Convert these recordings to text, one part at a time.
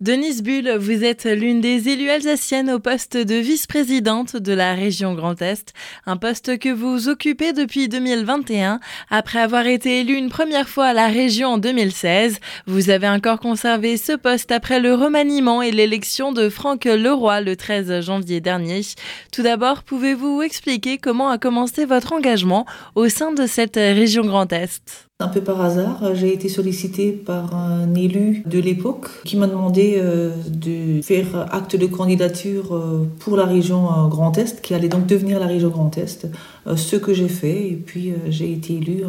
Denise Bull, vous êtes l'une des élues alsaciennes au poste de vice-présidente de la région Grand Est, un poste que vous occupez depuis 2021. Après avoir été élue une première fois à la région en 2016, vous avez encore conservé ce poste après le remaniement et l'élection de Franck Leroy le 13 janvier dernier. Tout d'abord, pouvez-vous expliquer comment a commencé votre engagement au sein de cette région Grand Est? Un peu par hasard, j'ai été sollicitée par un élu de l'époque qui m'a demandé euh, de faire acte de candidature euh, pour la région euh, Grand Est, qui allait donc devenir la région Grand Est, ce que j'ai fait et puis j'ai été élue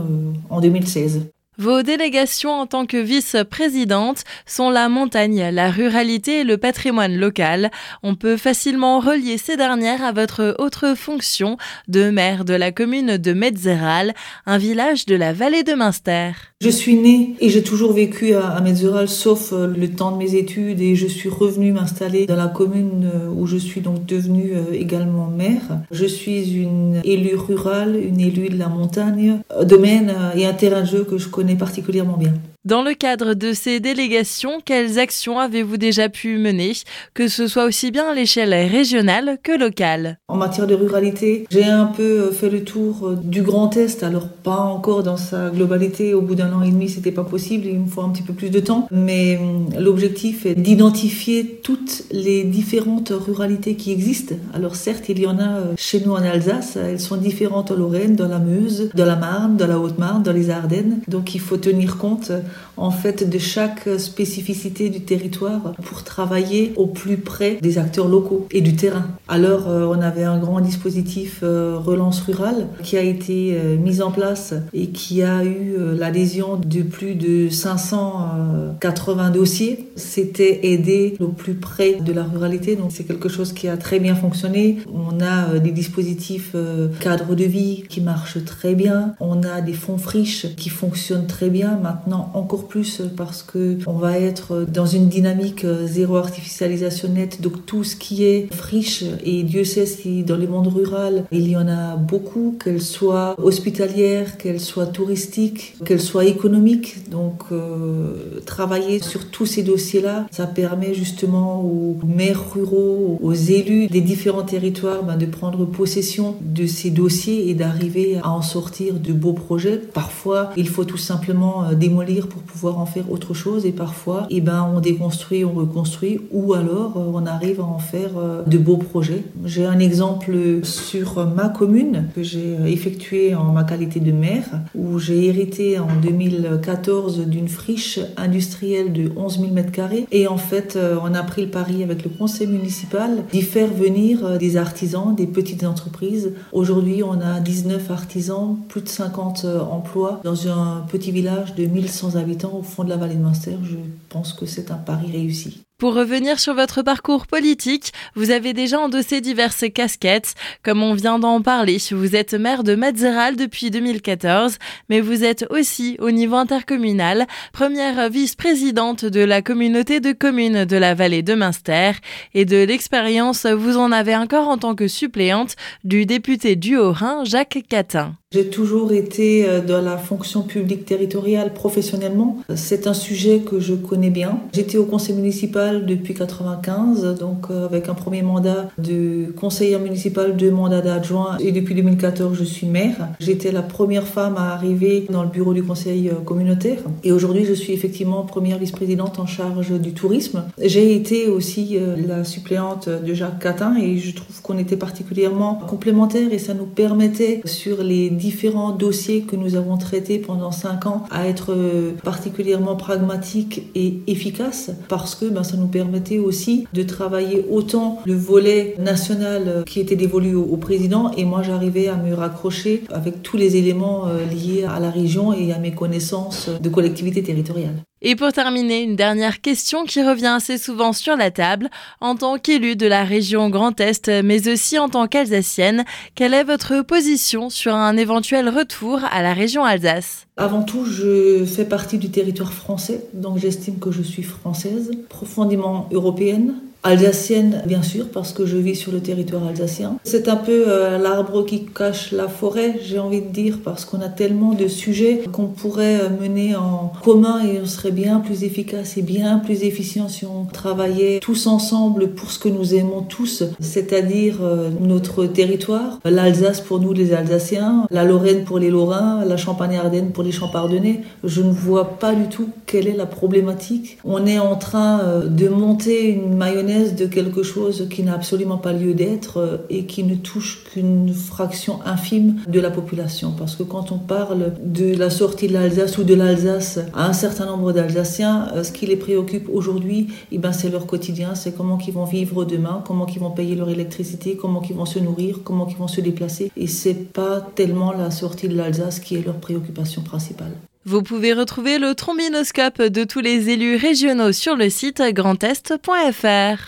en 2016. Vos délégations en tant que vice-présidente sont la montagne, la ruralité et le patrimoine local. On peut facilement relier ces dernières à votre autre fonction de maire de la commune de Metzeral, un village de la vallée de Münster. Je suis née et j'ai toujours vécu à, Metzeral sauf euh, le temps de mes études et je suis revenue m'installer dans la commune euh, où je suis donc devenue euh, également maire. Je suis une élue rurale, une élue de la montagne, domaine et un terrain de jeu que je connais particulièrement bien. Dans le cadre de ces délégations, quelles actions avez-vous déjà pu mener, que ce soit aussi bien à l'échelle régionale que locale? En matière de ruralité, j'ai un peu euh, fait le tour euh, du Grand Est, alors pas encore dans sa globalité, au bout d'un an et demi c'était pas possible, il me faut un petit peu plus de temps, mais hum, l'objectif est d'identifier toutes les différentes ruralités qui existent. Alors certes, il y en a euh, chez nous en Alsace, elles sont différentes en Lorraine, dans la Meuse, dans la Marne, dans la Haute-Marne, dans les Ardennes, donc il faut tenir compte en fait de chaque spécificité du territoire pour travailler au plus près des acteurs locaux et du terrain. Alors euh, on avait un grand dispositif euh, relance rurale qui a été euh, mis en place et qui a eu l'adhésion de plus de 580 dossiers. C'était aider au plus près de la ruralité, donc c'est quelque chose qui a très bien fonctionné. On a des dispositifs cadre de vie qui marchent très bien. On a des fonds friches qui fonctionnent très bien. Maintenant, encore plus parce que on va être dans une dynamique euh, zéro artificialisation nette. Donc tout ce qui est friche et Dieu sait si dans le monde rural il y en a beaucoup, qu'elles soient hospitalières, qu'elles soient touristiques, qu'elles soient économiques. Donc euh, travailler sur tous ces dossiers-là, ça permet justement aux maires ruraux, aux élus des différents territoires ben, de prendre possession de ces dossiers et d'arriver à en sortir de beaux projets. Parfois, il faut tout simplement euh, démolir pour pouvoir en faire autre chose et parfois eh ben, on déconstruit, on reconstruit ou alors euh, on arrive à en faire euh, de beaux projets. J'ai un exemple sur ma commune que j'ai effectué en ma qualité de maire où j'ai hérité en 2014 d'une friche industrielle de 11 000 m2 et en fait euh, on a pris le pari avec le conseil municipal d'y faire venir des artisans, des petites entreprises. Aujourd'hui on a 19 artisans, plus de 50 emplois dans un petit village de 1100 habitants au fond de la vallée de Munster, je pense que c'est un pari réussi. Pour revenir sur votre parcours politique, vous avez déjà endossé diverses casquettes. Comme on vient d'en parler, vous êtes maire de Metzeral depuis 2014, mais vous êtes aussi au niveau intercommunal, première vice-présidente de la communauté de communes de la vallée de Münster. Et de l'expérience, vous en avez encore en tant que suppléante du député du Haut-Rhin, Jacques Catin. J'ai toujours été euh, dans la fonction publique territoriale professionnellement. C'est un sujet que je connais bien. J'étais au conseil municipal depuis 95, donc euh, avec un premier mandat de conseillère municipale, deux mandats d'adjoint et depuis 2014 je suis maire. J'étais la première femme à arriver dans le bureau du conseil euh, communautaire et aujourd'hui je suis effectivement première vice-présidente en charge du tourisme. J'ai été aussi la suppléante de Jacques Catin et je trouve qu'on était particulièrement complémentaires et ça nous permettait sur les différents dossiers que nous avons traités pendant cinq ans à être euh, particulièrement pragmatiques et efficaces parce que ben, ça nous permettait aussi de travailler autant le volet national euh, qui était dévolu au, président et moi j'arrivais à me raccrocher avec tous les éléments euh, liés à la région et à mes connaissances de collectivité territoriale. Et pour terminer, une dernière question qui revient assez souvent sur la table. En tant qu'élu de la région Grand Est, mais aussi en tant qu'Alsacienne, quelle est votre position sur un éventuel retour à la région Alsace? Avant tout, je fais partie du territoire français, donc j'estime que je suis française, profondément européenne, alsacienne, bien sûr, parce que je vis sur le territoire alsacien. C'est un peu euh, l'arbre qui cache la forêt, j'ai envie de dire, parce qu'on a tellement de sujets qu'on pourrait euh, mener en commun et on serait bien plus efficace et bien plus efficient si on travaillait tous ensemble pour ce que nous aimons tous, c'est-à-dire euh, notre territoire, l'Alsace pour nous les Alsaciens, la Lorraine pour les Lorrains, la Champagne-Ardenne pour les Champardonnais. Je ne vois pas du tout quelle est la problématique. On est en train de monter une mayonnaise de quelque chose qui n'a absolument pas lieu d'être euh, et qui ne touche qu'une fraction infime de la population. Parce que quand on parle de la sortie de l'Alsace ou de l'Alsace à un certain nombre d'Alsaciens, euh, ce qui les préoccupe aujourd'hui, eh ben, c'est leur quotidien, c'est comment ils vont vivre demain, comment ils vont payer leur électricité, comment ils vont se nourrir, comment ils vont se déplacer. Et c'est pas tellement la sortie de l'Alsace qui est leur préoccupation principale. Vous pouvez retrouver le trombinoscope de tous les élus régionaux sur le site grandest.fr.